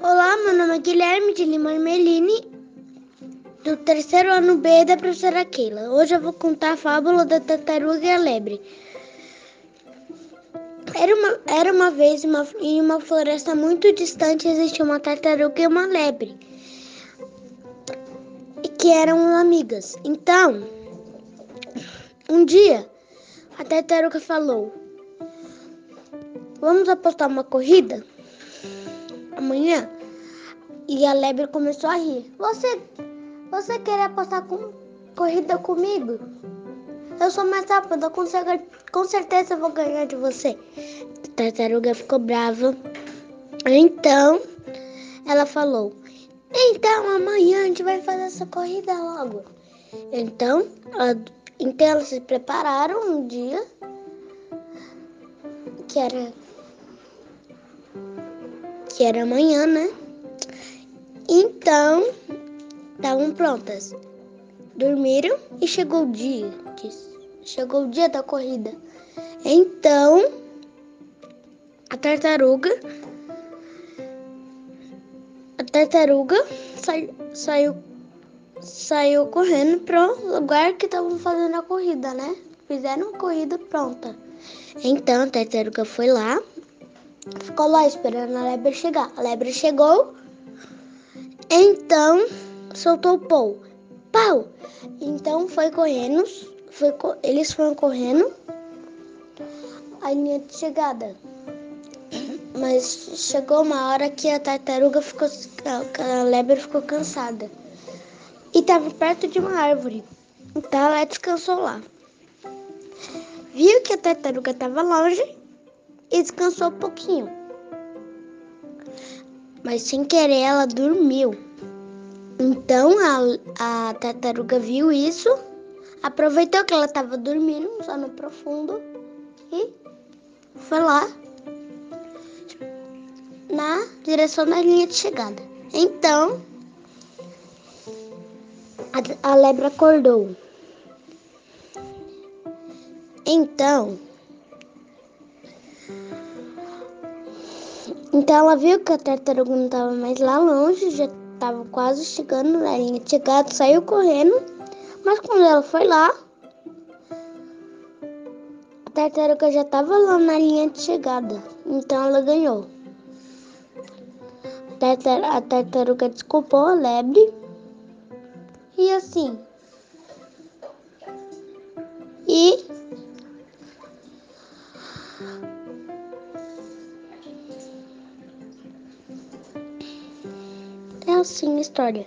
meu nome é Guilherme de Lima Meline, do terceiro ano B da professora Keila. Hoje eu vou contar a fábula da tartaruga e a lebre. Era uma, era uma vez uma, em uma floresta muito distante existia uma tartaruga e uma lebre, que eram amigas. Então, um dia, a tartaruga falou: Vamos apostar uma corrida? Amanhã? E a lebre começou a rir. Você, você quer apostar com, corrida comigo? Eu sou mais rápida, com, certeza vou ganhar de você. A tartaruga ficou brava. Então, ela falou: Então amanhã a gente vai fazer essa corrida logo. Então, então elas se prepararam um dia que era que era amanhã, né? Então, estavam prontas. Dormiram e chegou o dia. Chegou o dia da corrida. Então, a tartaruga a tartaruga saiu, saiu, saiu correndo para o lugar que estavam fazendo a corrida, né? Fizeram a corrida pronta. Então a tartaruga foi lá, ficou lá esperando a lebre chegar. A lebre chegou, então soltou o pau. Pau! Então foi correndo, foi, eles foram correndo a linha de chegada. Mas chegou uma hora que a tartaruga ficou, a lebre ficou cansada e estava perto de uma árvore. Então ela descansou lá. Viu que a tartaruga estava longe e descansou um pouquinho. Mas sem querer ela dormiu. Então a, a tartaruga viu isso, aproveitou que ela estava dormindo, só no profundo, e foi lá na direção da linha de chegada. Então a, a lebre acordou. Então, então ela viu que a tartaruga não estava mais lá longe, já estava quase chegando na linha de chegada, saiu correndo, mas quando ela foi lá, a tartaruga já estava lá na linha de chegada, então ela ganhou. A tartaruga desculpou a lebre e assim. E É assim a história.